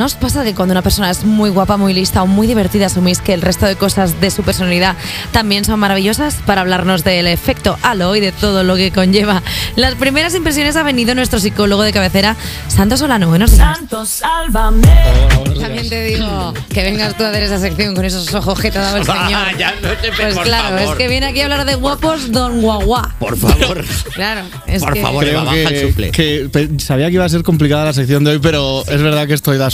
¿No os pasa que cuando una persona es muy guapa, muy lista o muy divertida, asumís que el resto de cosas de su personalidad también son maravillosas? Para hablarnos del efecto halo y de todo lo que conlleva. Las primeras impresiones ha venido nuestro psicólogo de cabecera, Santos Solano. Buenos días. Santos, sálvame. También te digo que vengas tú a hacer esa sección con esos ojos que te ha dado el señor. Ah, ya no te Pues por claro, favor. es que viene aquí a hablar de guapos Don Guagua. Por favor. Claro, es Por que- favor, Eva, baja el sufle. que pe- sabía que iba a ser complicada la sección de hoy, pero es verdad que estoy da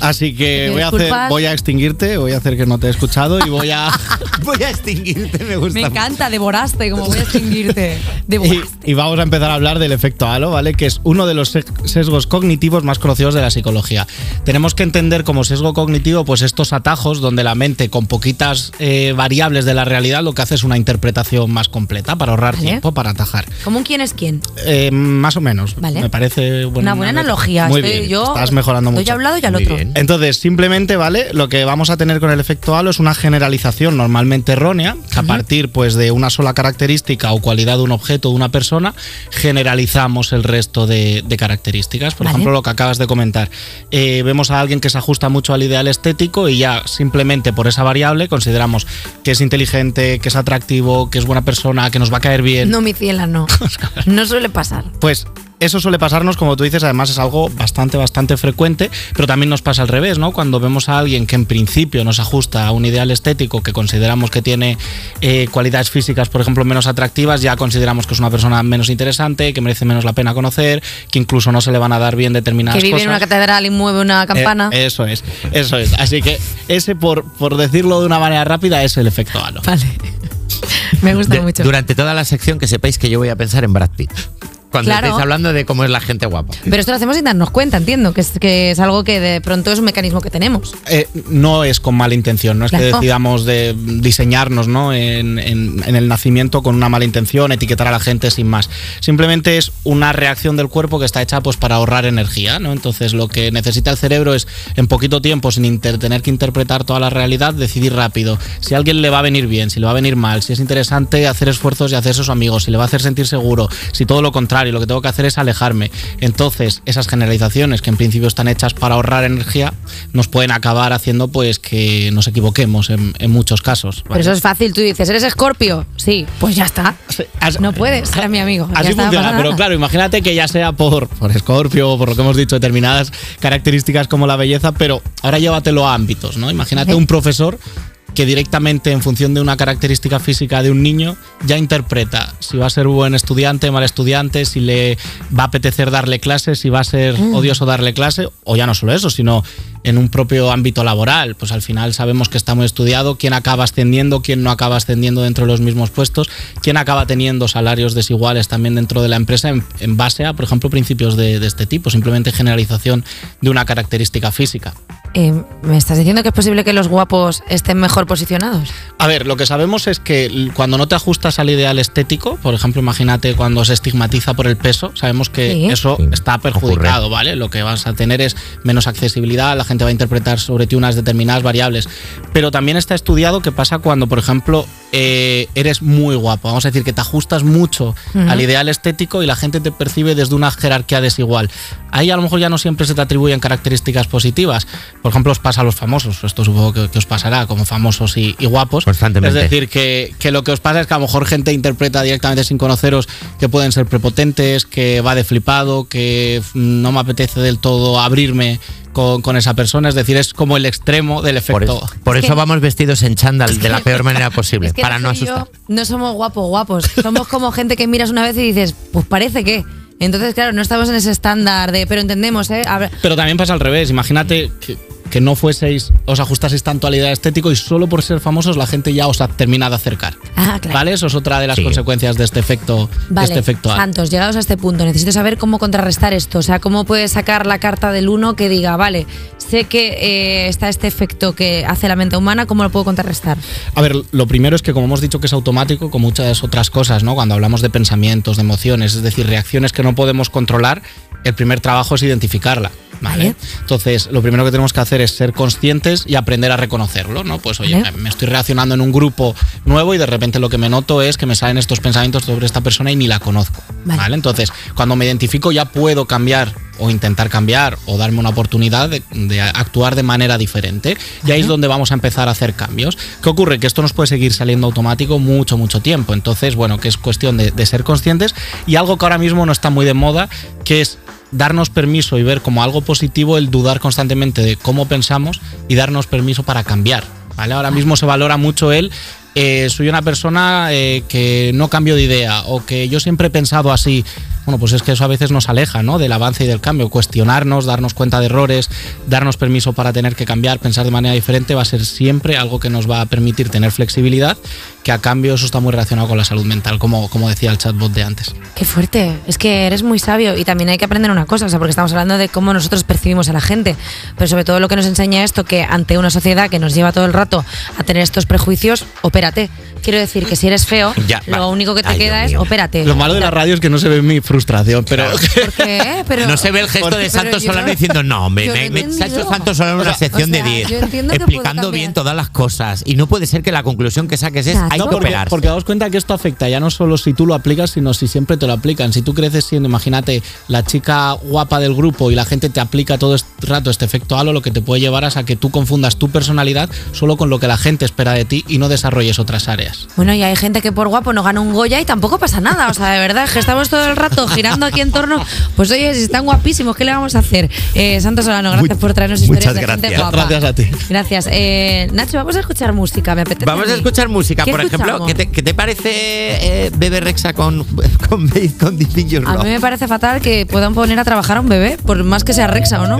Así que ¿Te voy a, hacer, voy a extinguirte, voy a hacer que no te he escuchado y voy a. Voy a extinguirte, me gusta. Me encanta, devoraste, como voy a extinguirte. Y, Devoraste. y vamos a empezar a hablar del efecto halo, ¿vale? Que es uno de los se- sesgos cognitivos más conocidos de la psicología. Tenemos que entender como sesgo cognitivo, pues estos atajos donde la mente, con poquitas eh, variables de la realidad, lo que hace es una interpretación más completa para ahorrar Vale. tiempo, para atajar. ¿Cómo un quién es quién? Eh, más o menos. Vale. Me parece buena, Una buena analogía. Muy Estoy- bien. yo Estás mejorando mucho. Hablado y al Muy otro. bien. Entonces, simplemente, ¿vale? Lo que vamos a tener con el efecto halo es una generalización normalmente errónea, que a partir pues de una sola característica o cualidad de un objeto o de una persona, generalizamos el resto de, de características. Por Vale. ejemplo, lo que acabas de comentar. Eh, vemos a alguien que se ajusta mucho al ideal estético y ya simplemente por esa variable consideramos que es inteligente, que es atractivo, que es buena persona, que nos va a caer bien. No, mi ciela, no. No suele pasar. Pues eso suele pasarnos, como tú dices, además es algo bastante, bastante frecuente, pero también nos pasa al revés, ¿no? Cuando vemos a alguien que en principio nos ajusta a un ideal estético que consideramos que tiene eh, cualidades físicas, por ejemplo, menos atractivas, ya consideramos que es una persona menos interesante, que merece menos la pena conocer, que incluso no se le van a dar bien determinadas Que vive cosas. en una catedral y mueve una campana. Eh, eso es, eso es. Así que ese, por, por decirlo de una manera rápida, es el efecto halo. Vale. Me gusta De- mucho. Durante toda la sección que sepáis que yo voy a pensar en Brad Pitt. Cuando Claro. estéis hablando de cómo es la gente guapa. Pero esto lo hacemos sin darnos cuenta, entiendo, que es, que es algo que de pronto es un mecanismo que tenemos. Eh, no es con mala intención, no es que decidamos de diseñarnos ¿no? en, en- en el nacimiento con una mala intención, etiquetar a la gente sin más. Simplemente es una reacción del cuerpo que está hecha pues, para ahorrar energía. ¿no? Entonces lo que necesita el cerebro es en poquito tiempo, sin inter- tener que interpretar toda la realidad, decidir rápido. Si a alguien le va a venir bien, si le va a venir mal, si es interesante hacer esfuerzos y hacerse su amigo, si le va a hacer sentir seguro, si todo lo contrario, lo que tengo que hacer es alejarme. Entonces, esas generalizaciones que en principio están hechas para ahorrar energía, nos pueden acabar haciendo pues que nos equivoquemos en, en muchos casos. Pero eso es fácil, tú dices, ¿eres escorpio? Sí, pues ya está. No puedes, ser mi amigo. Así funciona, pero claro, imagínate que ya sea por, por Scorpio o por lo que hemos dicho, determinadas características como la belleza, pero ahora llévatelo a ámbitos, ¿no? Imagínate un profesor que directamente en función de una característica física de un niño ya interpreta si va a ser buen estudiante, mal estudiante, si le va a apetecer darle clase, si va a ser Mm. odioso darle clase, o ya no solo eso, sino en un propio ámbito laboral. Pues al final sabemos que está muy estudiado quién acaba ascendiendo, quién no acaba ascendiendo dentro de los mismos puestos, quién acaba teniendo salarios desiguales también dentro de la empresa en, en base a, por ejemplo, principios de, de este tipo, simplemente generalización de una característica física. Eh, ¿Me estás diciendo que es posible que los guapos estén mejor posicionados? A ver, lo que sabemos es que cuando no te ajustas al ideal estético, por ejemplo, imagínate cuando se estigmatiza por el peso, sabemos que Sí. eso Sí, está perjudicado, ¿vale? Lo que vas a tener es menos accesibilidad, la gente va a interpretar sobre ti unas determinadas variables. Pero también está estudiado qué pasa cuando, por ejemplo, eh, eres muy guapo. Vamos a decir que te ajustas mucho al ideal estético y la gente te percibe desde una jerarquía desigual. Ahí a lo mejor ya no siempre se te atribuyen características positivas. Por ejemplo, os pasa a los famosos, esto supongo que, que os pasará como famosos y, y guapos. Constantemente. Es decir, que, que lo que os pasa es que a lo mejor gente interpreta directamente sin conoceros que pueden ser prepotentes, que va de flipado, que mm, no me apetece del todo abrirme con, con esa persona. Es decir, es como el extremo del Por, efecto. por Es eso que- vamos vestidos en chándal de la peor manera posible, Es que para no yo asustar. no somos guapos, guapos. Somos como gente que miras una vez y dices, pues parece que. Entonces, claro, no estamos en ese estándar de, pero entendemos, ¿eh? Pero también pasa al revés. Imagínate que, que no fueseis, os ajustaseis tanto al ideal estético y solo por ser famosos la gente ya os ha terminado de acercar. Ah, claro. ¿Vale? Eso es otra de las Sí. consecuencias de este efecto, de Vale, este efecto. Santos, llegados a este punto, necesito saber cómo contrarrestar esto. O sea, cómo puedes sacar la carta del uno que diga, vale, sé que eh, está este efecto que hace la mente humana, ¿cómo lo puedo contrarrestar? A ver, lo primero es que como hemos dicho que es automático, con muchas otras cosas, ¿no? Cuando hablamos de pensamientos, de emociones, es decir, reacciones que no podemos controlar, el primer trabajo es identificarla. ¿Vale? Entonces, lo primero que tenemos que hacer es ser conscientes y aprender a reconocerlo, ¿no? Pues, oye, Vale. me estoy reaccionando en un grupo nuevo y de repente lo que me noto es que me salen estos pensamientos sobre esta persona y ni la conozco. Vale. ¿Vale? Entonces, cuando me identifico ya puedo cambiar o intentar cambiar o darme una oportunidad de, de actuar de manera diferente. Y ahí es donde vamos a empezar a hacer cambios. ¿Qué ocurre? Que esto nos puede seguir saliendo automático mucho, mucho tiempo. Entonces, bueno, que es cuestión de, de ser conscientes y algo que ahora mismo no está muy de moda, que es darnos permiso y ver como algo positivo el dudar constantemente de cómo pensamos y darnos permiso para cambiar. ¿vale? Ahora mismo se valora mucho el eh, soy una persona eh, que no cambio de idea o que yo siempre he pensado así. Bueno, pues es que eso a veces nos aleja ¿no? del avance y del cambio. Cuestionarnos, darnos cuenta de errores, darnos permiso para tener que cambiar, pensar de manera diferente, va a ser siempre algo que nos va a permitir tener flexibilidad, que a cambio eso está muy relacionado con la salud mental, como, como decía el chatbot de antes. Qué fuerte. Es que eres muy sabio y también hay que aprender una cosa, o sea, porque estamos hablando de cómo nosotros percibimos a la gente, pero sobre todo lo que nos enseña esto, que ante una sociedad que nos lleva todo el rato a tener estos prejuicios, opérate. Quiero decir que si eres feo, Ya, lo va. único que te Ay, queda es opérate. Lo malo de la radio es que no se ve mi frustración, pero... ¿Por qué? Pero, no se ve el gesto de Santos yo- Solano diciendo, no, me, me, ha hecho. Santos Solano una O sea, sección o sea, de 10, yo entiendo que puedo explicando bien todas las cosas. Y no puede ser que la conclusión que saques es, Exacto. hay que No, porque, operarse. porque daos cuenta que esto afecta ya no solo si tú lo aplicas, sino si siempre te lo aplican. Si tú creces siendo, imagínate, la chica guapa del grupo y la gente te aplica todo este rato este efecto halo, lo que te puede llevar es a que tú confundas tu personalidad solo con lo que la gente espera de ti y no desarrolles otras áreas. Bueno, y hay gente que por guapo no gana un Goya y tampoco pasa nada. O sea, de verdad, es que estamos todo el rato girando aquí en torno. Pues oye, si están guapísimos, ¿qué le vamos a hacer? Eh, Santos Solano, gracias Muy- por traernos muchas historias de gente gracias. guapa. Gracias a ti. Gracias. Eh, Nacho, vamos a escuchar música, me apetece. Vamos a escuchar música, ¿Qué por ejemplo. ¿Qué te, qué te parece eh, Bebe Rexa con, con, con Your A mí me parece fatal que puedan poner a trabajar a un bebé, por más que sea Rexa o no.